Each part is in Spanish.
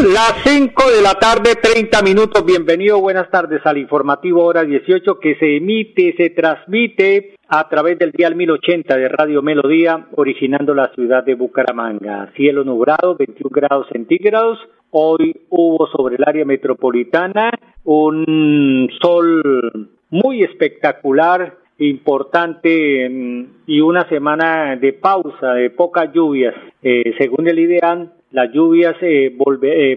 Las 5 de la tarde, 30 minutos. Bienvenido, buenas tardes al informativo Hora 18 que se emite, se transmite a través del dial 1080 de Radio Melodía, originando la ciudad de Bucaramanga. Cielo nublado, 21 grados centígrados. Hoy hubo sobre el área metropolitana un sol muy espectacular, importante mm, y una semana de pausa, de pocas lluvias. Eh, según el IDEAN, las lluvias eh,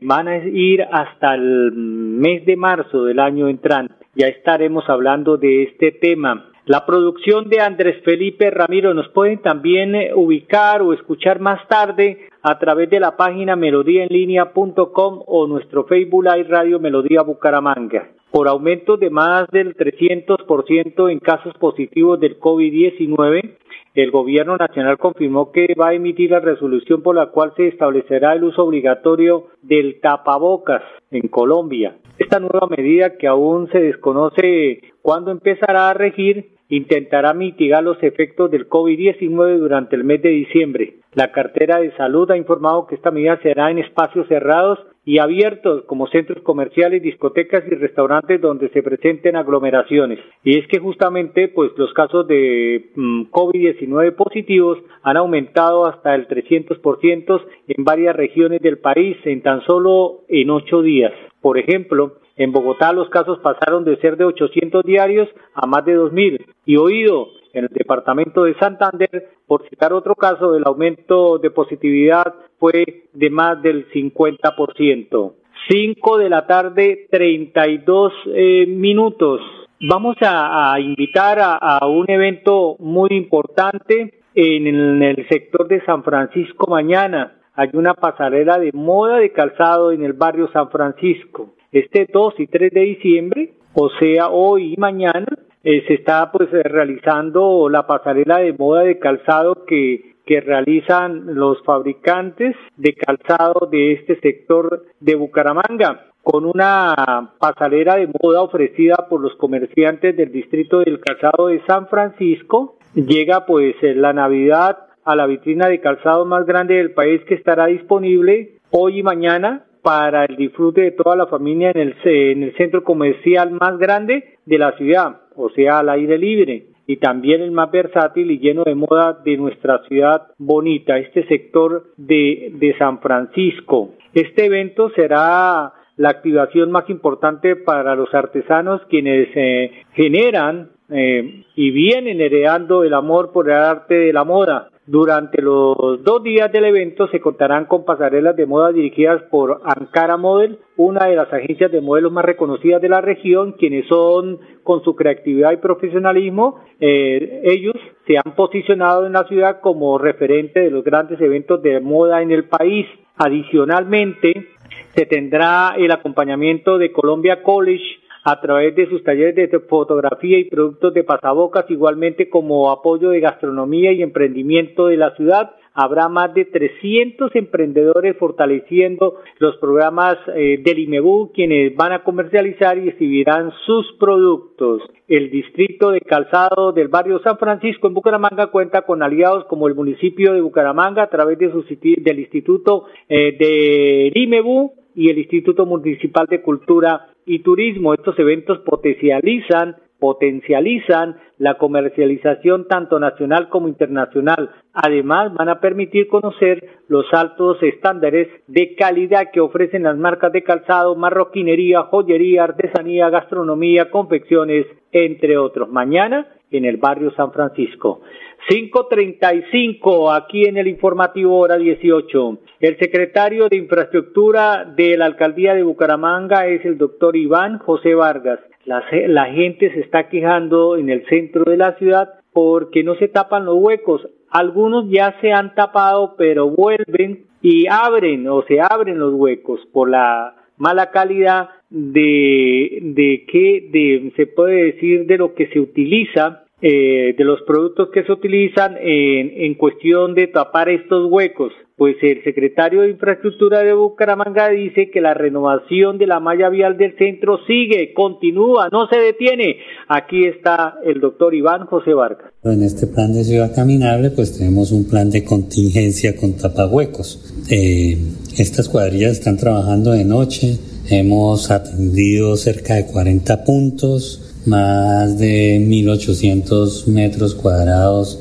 van a ir hasta el mes de marzo del año entrante. Ya estaremos hablando de este tema. La producción de Andrés Felipe Ramiro nos pueden también eh, ubicar o escuchar más tarde a través de la página melodíaenlínea.com o nuestro Facebook Live Radio Melodía Bucaramanga. Por aumento de más del 300% en casos positivos del COVID-19, el Gobierno Nacional confirmó que va a emitir la resolución por la cual se establecerá el uso obligatorio del tapabocas en Colombia. Esta nueva medida, que aún se desconoce cuándo empezará a regir, intentará mitigar los efectos del COVID-19 durante el mes de diciembre. La cartera de salud ha informado que esta medida será en espacios cerrados y abiertos como centros comerciales, discotecas y restaurantes donde se presenten aglomeraciones. Y es que justamente pues los casos de mm, COVID-19 positivos han aumentado hasta el 300% en varias regiones del país en tan solo en ocho días. Por ejemplo, en Bogotá los casos pasaron de ser de 800 diarios a más de 2.000. Y oído, en el departamento de Santander, por citar otro caso, el aumento de positividad fue de más del 50%. 5 de la tarde, 32 eh, minutos. Vamos a, invitar a, un evento muy importante en el sector de San Francisco mañana. Hay una pasarela de moda de calzado en el barrio San Francisco. Este 2 y 3 de diciembre, o sea, hoy y mañana, eh, se está pues eh, realizando la pasarela de moda de calzado que, que realizan los fabricantes de calzado de este sector de Bucaramanga con una pasarela de moda ofrecida por los comerciantes del distrito del calzado de San Francisco. Llega pues la Navidad a la vitrina de calzado más grande del país que estará disponible hoy y mañana para el disfrute de toda la familia en el, en el centro comercial más grande de la ciudad, o sea, al aire libre, y también el más versátil y lleno de moda de nuestra ciudad bonita, este sector de, San Francisco. Este evento será la activación más importante para los artesanos quienes eh, generan eh, y vienen heredando el amor por el arte de la moda. Durante los dos días del evento se contarán con pasarelas de moda dirigidas por Ankara Model, una de las agencias de modelos más reconocidas de la región, quienes son con su creatividad y profesionalismo, eh, ellos se han posicionado en la ciudad como referente de los grandes eventos de moda en el país. Adicionalmente, se tendrá el acompañamiento de Colombia College, a través de sus talleres de fotografía y productos de pasabocas, igualmente como apoyo de gastronomía y emprendimiento de la ciudad. Habrá más de 300 emprendedores fortaleciendo los programas eh, del IMEBU, quienes van a comercializar y exhibirán sus productos. El distrito de calzado del barrio San Francisco en Bucaramanga cuenta con aliados como el municipio de Bucaramanga a través de del Instituto eh, de IMEBU y el Instituto Municipal de Cultura y Turismo. Estos eventos potencializan potencializan la comercialización tanto nacional como internacional. Además, van a permitir conocer los altos estándares de calidad que ofrecen las marcas de calzado, marroquinería, joyería, artesanía, gastronomía, confecciones, entre otros. Mañana en el barrio San Francisco. 535 aquí en el informativo hora 18. El secretario de Infraestructura de la Alcaldía de Bucaramanga es el doctor Iván José Vargas. La, la gente se está quejando en el centro de la ciudad porque no se tapan los huecos. Algunos ya se han tapado, pero vuelven y abren o se abren los huecos por la mala calidad de, de qué, de, se puede decir de lo que se utiliza, eh, de los productos que se utilizan en, cuestión de tapar estos huecos. Pues el secretario de Infraestructura de Bucaramanga dice que la renovación de la malla vial del centro sigue, continúa, no se detiene. Aquí está el doctor Iván José Vargas. En este plan de ciudad caminable, pues tenemos un plan de contingencia con tapahuecos. Eh, estas cuadrillas están trabajando de noche, hemos atendido cerca de 40 puntos, más de 1.800 metros cuadrados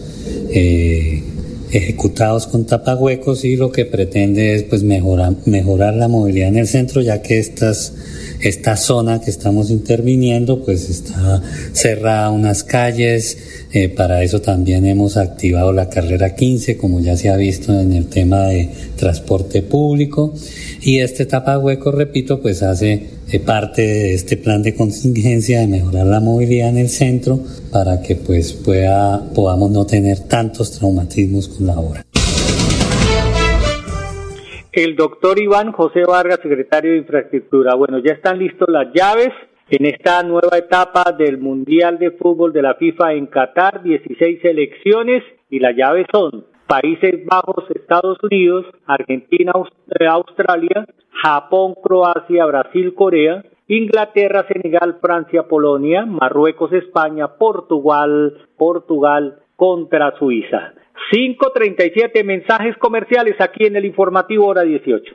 eh, ejecutados con tapahuecos y lo que pretende es pues mejorar, mejorar la movilidad en el centro ya que estas esta zona que estamos interviniendo pues está cerrada unas calles. Eh, para eso también hemos activado la carrera 15 como ya se ha visto en el tema de transporte público. Y este tapahueco repito pues hace eh, parte de este plan de contingencia de mejorar la movilidad en el centro para que pues pueda podamos no tener tantos traumatismos con la obra el doctor Iván José Vargas, secretario de Infraestructura. Bueno, ya están listos las llaves en esta nueva etapa del Mundial de Fútbol de la FIFA en Qatar, 16 selecciones y las llaves son Países Bajos, Estados Unidos, Argentina, eh, Australia, Japón, Croacia, Brasil, Corea, Inglaterra, Senegal, Francia, Polonia, Marruecos, España, Portugal, Portugal contra Suiza. 537 mensajes comerciales aquí en el informativo hora 18.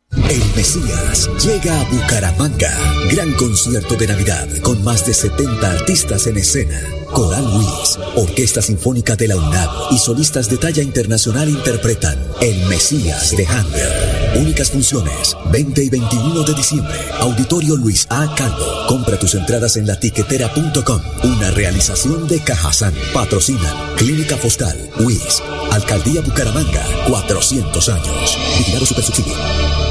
El Mesías llega a Bucaramanga. Gran concierto de Navidad con más de 70 artistas en escena. Coral Luis, Orquesta Sinfónica de la UNAM y solistas de talla internacional interpretan El Mesías de Handel. Únicas funciones, 20 y 21 de diciembre. Auditorio Luis A. Calvo. Compra tus entradas en latiquetera.com. Una realización de Cajazán. Patrocina Clínica Fostal, WIS, Alcaldía Bucaramanga, 400 años. Vigilado Supersubsidio.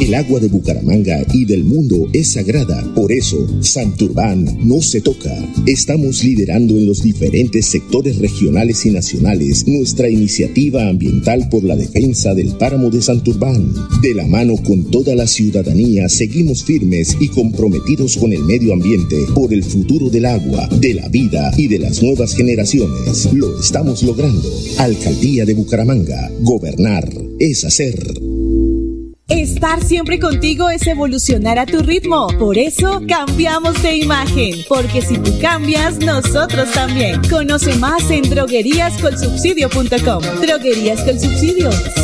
El agua de Bucaramanga y del mundo es sagrada. Por eso, Santurbán no se toca. Estamos liderando en los diferentes sectores regionales y nacionales nuestra iniciativa ambiental por la defensa del páramo de Santurbán. De la mano con toda la ciudadanía, seguimos firmes y comprometidos con el medio ambiente por el futuro del agua, de la vida y de las nuevas generaciones. Lo estamos logrando. Alcaldía de Bucaramanga. Gobernar es hacer. Estar siempre contigo es evolucionar a tu ritmo. Por eso cambiamos de imagen. Porque si tú cambias, nosotros también. Conoce más en drogueríascolsubsidio.com. Droguerías.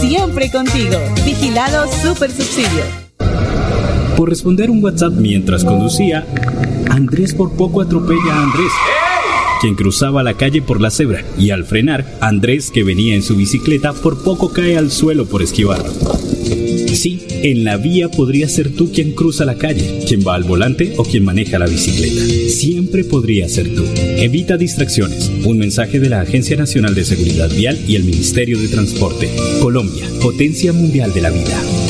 Siempre contigo. Vigilado Super Subsidio. Por responder un WhatsApp mientras conducía, Andrés por poco atropella a Andrés quien cruzaba la calle por la cebra, y al frenar, Andrés, que venía en su bicicleta, por poco cae al suelo por esquivarlo. Sí, en la vía podría ser tú quien cruza la calle, quien va al volante o quien maneja la bicicleta. Siempre podría ser tú. Evita distracciones. Un mensaje de la Agencia Nacional de Seguridad Vial y el Ministerio de Transporte. Colombia, potencia mundial de la vida.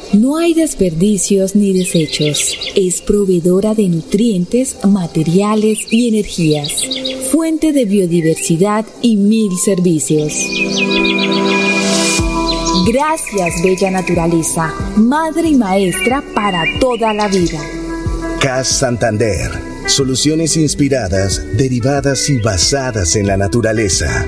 no hay desperdicios ni desechos. Es proveedora de nutrientes, materiales y energías. Fuente de biodiversidad y mil servicios. Gracias, bella naturaleza, madre y maestra para toda la vida. CAS Santander. Soluciones inspiradas, derivadas y basadas en la naturaleza.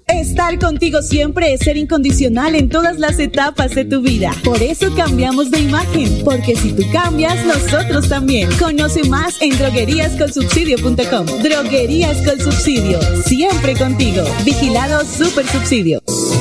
Estar contigo siempre es ser incondicional en todas las etapas de tu vida. Por eso cambiamos de imagen, porque si tú cambias, nosotros también. Conoce más en drogueríascolsubsidio.com. Droguerías con siempre contigo. Vigilado Super Subsidio.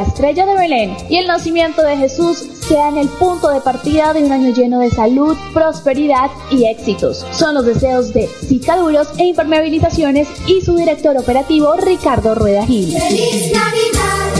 la estrella de Belén y el nacimiento de Jesús sean el punto de partida de un año lleno de salud, prosperidad y éxitos. Son los deseos de Cicaduros e Impermeabilizaciones y su director operativo Ricardo Rueda Gil. ¡Feliz Navidad!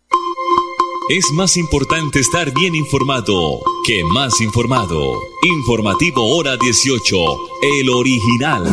Es más importante estar bien informado que más informado. Informativo Hora 18, el original.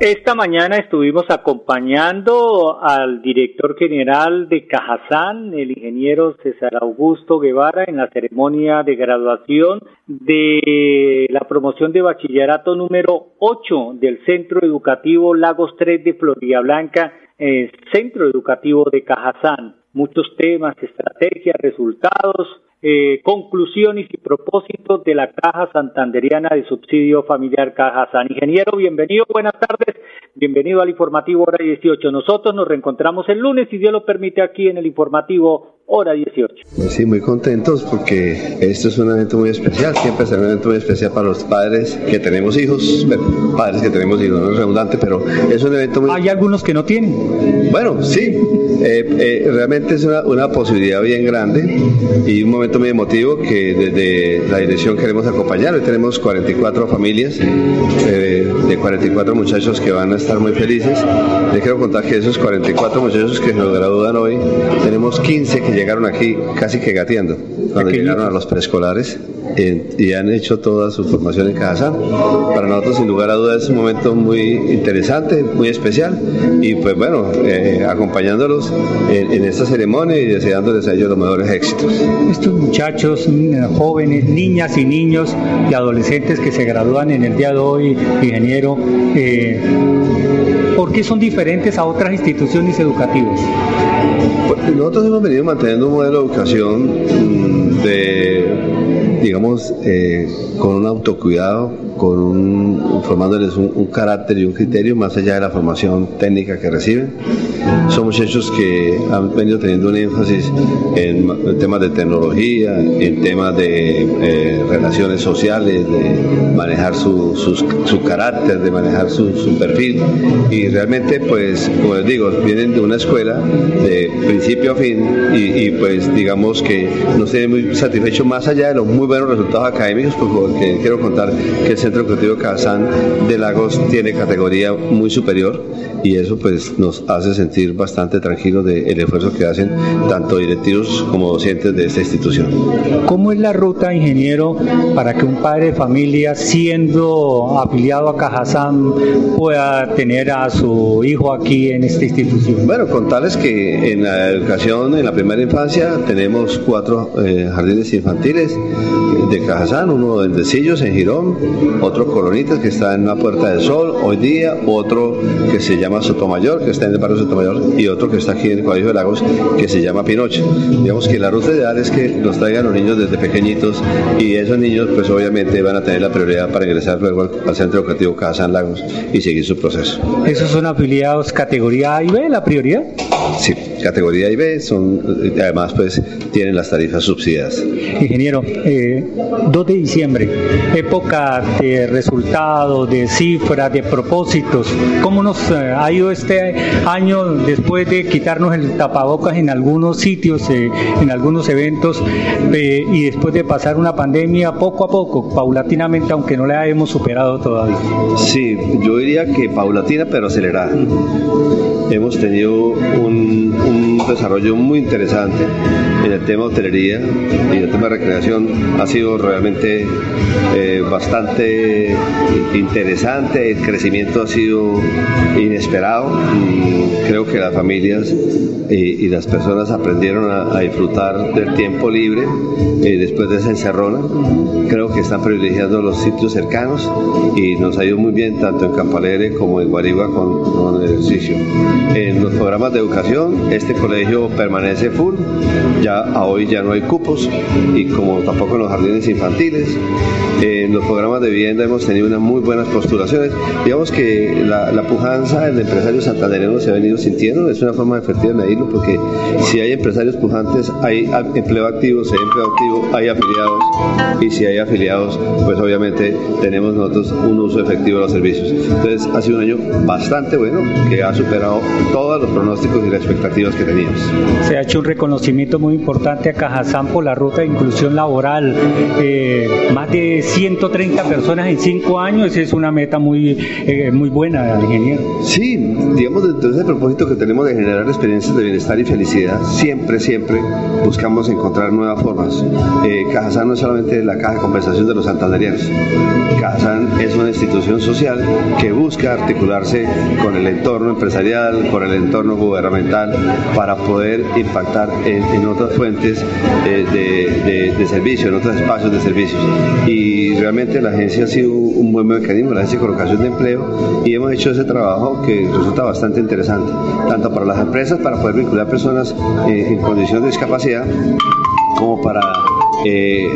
Esta mañana estuvimos acompañando al director general de Cajazán, el ingeniero César Augusto Guevara, en la ceremonia de graduación de la promoción de bachillerato número 8 del Centro Educativo Lagos 3 de Florida Blanca eh, Centro Educativo de Cajazán. Muchos temas, estrategias, resultados, eh, conclusiones y propósitos de la Caja Santanderiana de Subsidio Familiar Cajazán. Ingeniero, bienvenido, buenas tardes, bienvenido al informativo hora 18. Nosotros nos reencontramos el lunes, si Dios lo permite, aquí en el informativo hora 18. Pues sí, muy contentos porque esto es un evento muy especial, siempre es un evento muy especial para los padres que tenemos hijos, padres que tenemos hijos, no es redundante, pero es un evento muy... Hay algunos que no tienen. Bueno, sí, eh, eh, realmente es una, posibilidad bien grande y un momento muy emotivo que desde la dirección queremos acompañar. Hoy tenemos 44 familias eh, de 44 muchachos que van a estar muy felices. Les quiero contar que esos 44 muchachos que nos gradúan hoy, tenemos 15 que llegaron aquí casi que gateando, cuando llegaron a los preescolares y han hecho toda su formación en Cajazán. Para nosotros, sin lugar a dudas, es un momento muy interesante, muy especial y pues bueno, eh, acompañándolos en, en, esta ceremonia y deseándoles a ellos los mejores éxitos. Estos muchachos, mm, jóvenes, niñas y niños y adolescentes que se gradúan en el día de hoy, ingeniero, eh, ¿por qué son diferentes a otras instituciones educativas? Pues, nosotros hemos venido manteniendo un modelo de educación mm, de, digamos, eh, con un autocuidado, con un, formándoles un, carácter y un criterio más allá de la formación técnica que reciben. Son muchachos que han venido teniendo un énfasis en, temas de tecnología, en temas de eh, relaciones sociales, de manejar su, su carácter, de manejar su, perfil. Y realmente, pues, como les digo, vienen de una escuela de principio a fin y, pues digamos que nos tiene muy satisfecho más allá de los muy buenos resultados académicos, porque quiero contar que el Centro Educativo Cazán de Lagos tiene categoría muy superior y eso pues nos hace sentir bastante tranquilos del esfuerzo que hacen tanto directivos como docentes de esta institución. ¿Cómo es la ruta, ingeniero, para que un padre de familia siendo afiliado a Cajazán pueda tener a su hijo aquí en esta institución? Bueno, contarles que en la educación en la primera infancia tenemos cuatro eh, jardines infantiles de Cajazán, uno en Decillos, en Girón, otro Coronitas que está en la Puerta del Sol hoy día, otro que se llama Sotomayor, que está en el barrio Sotomayor, y otro que está aquí en el Colegio de Lagos, que se llama Pinocho. Digamos que la ruta ideal es que nos traigan los niños desde pequeñitos y esos niños pues obviamente van a tener la prioridad para ingresar luego al, Centro Educativo Cajazán Lagos y seguir su proceso. ¿Esos son afiliados categoría A y B, la prioridad? Sí, categoría y B son, además pues tienen las tarifas subsidiadas. Ingeniero, eh, 2 de diciembre, época de resultados, de cifras, de propósitos. ¿Cómo nos eh, ha ido este año después de quitarnos el tapabocas en algunos sitios, eh, en algunos eventos eh, y después de pasar una pandemia poco a poco, paulatinamente, aunque no la hemos superado todavía? Sí, yo diría que paulatina pero acelerada. Hemos tenido un, un desarrollo muy interesante en el tema de hotelería y el tema de recreación ha sido realmente eh, bastante interesante, el crecimiento ha sido inesperado y creo que las familias y, las personas aprendieron a, disfrutar del tiempo libre eh, después de esa encerrona. Creo que están privilegiando los sitios cercanos y nos ha ido muy bien tanto en Campalere como en Guariba con, con el ejercicio. En los programas de educación, este colegio permanece full, ya a hoy ya no hay cupos y como tampoco en los jardines infantiles. En los programas de vivienda hemos tenido unas muy buenas postulaciones. Digamos que la, pujanza del empresario santandereano se ha venido sintiendo, es una forma efectiva de medirlo porque si hay empresarios pujantes hay empleo activo, si hay empleo activo hay afiliados y si hay afiliados pues obviamente tenemos nosotros un uso efectivo de los servicios. Entonces ha sido un año bastante bueno que ha superado todos los pronósticos y las expectativas que teníamos. Se ha hecho un reconocimiento muy importante a Cajazán por la ruta de inclusión laboral. Eh, más de 130 personas en 5 años, es una meta muy, eh, muy buena, ingeniero. Sí, digamos, dentro de ese propósito que tenemos de generar experiencias de bienestar y felicidad, siempre, siempre buscamos encontrar nuevas formas. Eh, Cajazán no es solamente la caja de compensación de los santanderianos. Cajazán es una institución social que busca articularse con el entorno empresarial, con el entorno gubernamental, para poder impactar en, otras fuentes eh, de, de, servicio, en otros espacios de servicios. Y realmente la agencia ha sido un buen mecanismo, la agencia de colocación de empleo, y hemos hecho ese trabajo que resulta bastante interesante, tanto para las empresas, para poder vincular personas eh, en condición de discapacidad, como para eh,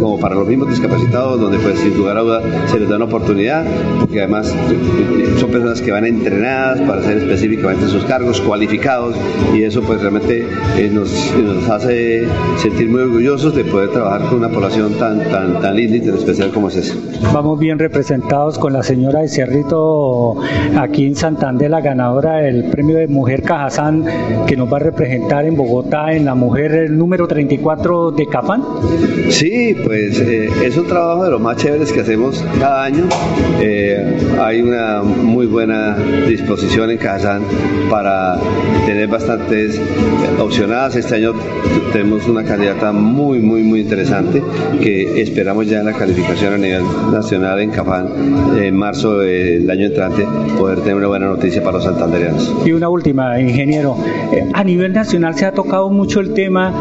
como para los mismos discapacitados, donde pues sin lugar a duda se les da una oportunidad, porque además eh, son personas que van entrenadas para hacer específicamente sus cargos, cualificados, y eso pues realmente eh, nos, nos, hace sentir muy orgullosos de poder trabajar con una población tan, tan, tan linda y tan especial como es esa. Vamos bien representados con la señora de Cerrito aquí en Santander, la ganadora del premio de Mujer Cajazán, que nos va a representar en Bogotá en la mujer número 34 de Sí, pues eh, es un trabajo de los más chéveres que hacemos cada año. Eh, hay una muy buena disposición en Kazán para tener bastantes opcionadas. Este año tenemos una candidata muy, muy, muy interesante que esperamos ya en la calificación a nivel nacional en Cafán en marzo del año entrante poder tener una buena noticia para los santanderianos. Y una última, ingeniero. Eh, a nivel nacional se ha tocado mucho el tema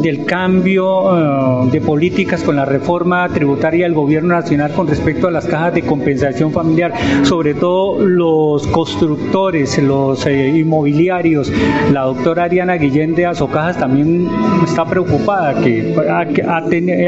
del cambio eh, de políticas con la reforma tributaria del gobierno nacional con respecto a las cajas de compensación familiar, sobre todo los constructores, los eh, inmobiliarios. La doctora Ariana Guillén de Azocajas también está preocupada, que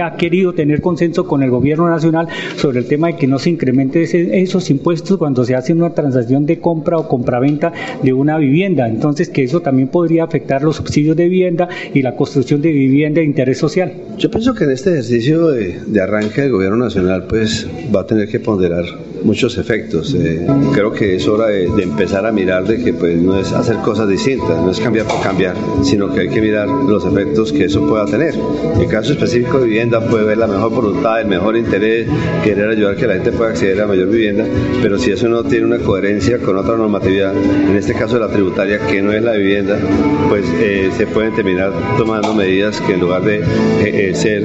ha, querido tener consenso con el gobierno nacional sobre el tema de que no se incrementen esos impuestos cuando se hace una transacción de compra o compraventa de una vivienda. Entonces, que eso también podría afectar los subsidios de vivienda y la construcción de vivienda de interés social. Yo pienso que en este ejercicio de, arranque del gobierno nacional pues va a tener que ponderar muchos efectos. Eh, creo que es hora de, empezar a mirar de que pues no es hacer cosas distintas, no es cambiar por cambiar, sino que hay que mirar los efectos que eso pueda tener. En caso específico de vivienda puede ver la mejor voluntad, el mejor interés, querer ayudar a que la gente pueda acceder a mayor vivienda, pero si eso no tiene una coherencia con otra normatividad, en este caso la tributaria que no es la vivienda, pues eh, se pueden terminar tomando medidas que en lugar de eh, ser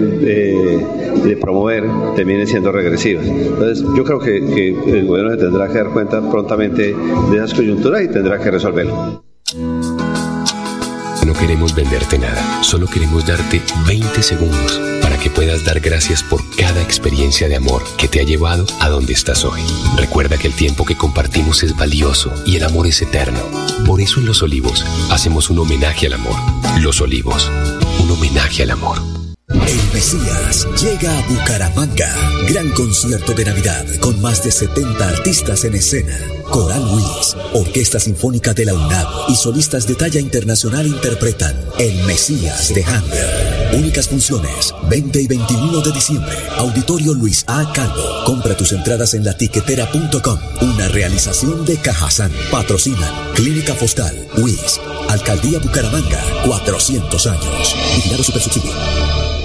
de promover terminen siendo regresivas. Entonces yo creo que, que el gobierno se tendrá que dar cuenta prontamente de esas coyunturas y tendrá que resolverlo. No queremos venderte nada, solo queremos darte 20 segundos para que puedas dar gracias por cada experiencia de amor que te ha llevado a donde estás hoy. Recuerda que el tiempo que compartimos es valioso y el amor es eterno. Por eso en Los Olivos hacemos un homenaje al amor. Los Olivos, un homenaje al amor. El Mesías llega a Bucaramanga. Gran concierto de Navidad con más de 70 artistas en escena. Coral Willis, Orquesta Sinfónica de la UNAM y solistas de talla internacional interpretan El Mesías de Handel. Únicas funciones, 20 y 21 de diciembre. Auditorio Luis A. Calvo. Compra tus entradas en latiquetera.com. Una realización de Cajazán. Patrocinan Clínica Fostal, WIS, Alcaldía Bucaramanga, 400 años. Vigilado Supersubsidio.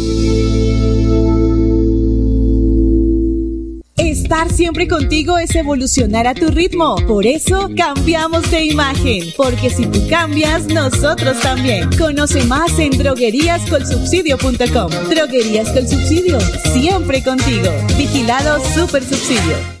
Siempre contigo es evolucionar a tu ritmo. Por eso cambiamos de imagen. Porque si tú cambias, nosotros también. Conoce más en drogueríascolsubsidio.com. Droguerías con subsidio. Siempre contigo. Vigilado Super Subsidio.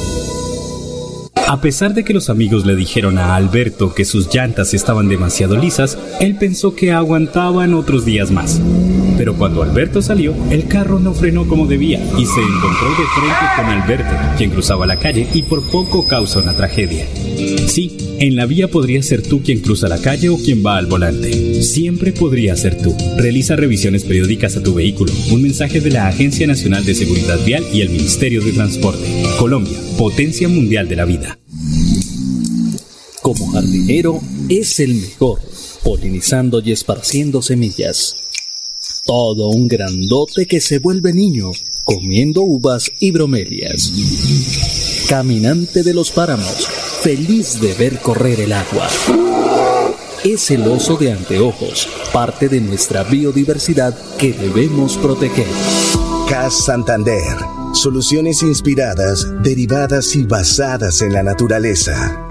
A pesar de que los amigos le dijeron a Alberto que sus llantas estaban demasiado lisas, él pensó que aguantaban otros días más. Pero cuando Alberto salió, el carro no frenó como debía y se encontró de frente con Alberto, quien cruzaba la calle y por poco causa una tragedia. Sí, en la vía podría ser tú quien cruza la calle o quien va al volante. Siempre podría ser tú. Realiza revisiones periódicas a tu vehículo. Un mensaje de la Agencia Nacional de Seguridad Vial y el Ministerio de Transporte. Colombia, potencia mundial de la vida. Como jardinero, es el mejor, polinizando y esparciendo semillas. Todo un grandote que se vuelve niño, comiendo uvas y bromelias. Caminante de los páramos, feliz de ver correr el agua. Es el oso de anteojos, parte de nuestra biodiversidad que debemos proteger. CAS Santander. Soluciones inspiradas, derivadas y basadas en la naturaleza.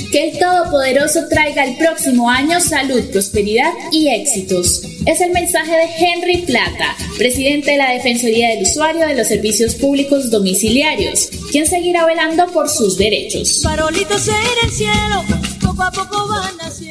Que el Todopoderoso traiga el próximo año salud, prosperidad y éxitos. Es el mensaje de Henry Plata, presidente de la Defensoría del Usuario de los Servicios Públicos Domiciliarios, quien seguirá velando por sus derechos. Farolitos en el cielo, poco a poco van haciendo.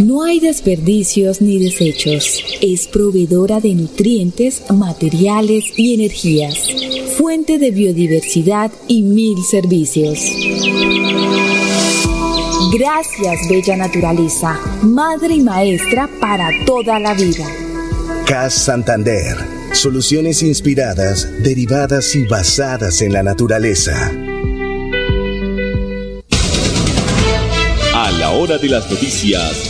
no hay desperdicios ni desechos. Es proveedora de nutrientes, materiales y energías. Fuente de biodiversidad y mil servicios. Gracias, Bella Naturaleza, madre y maestra para toda la vida. CAS Santander. Soluciones inspiradas, derivadas y basadas en la naturaleza. la hora de las noticias,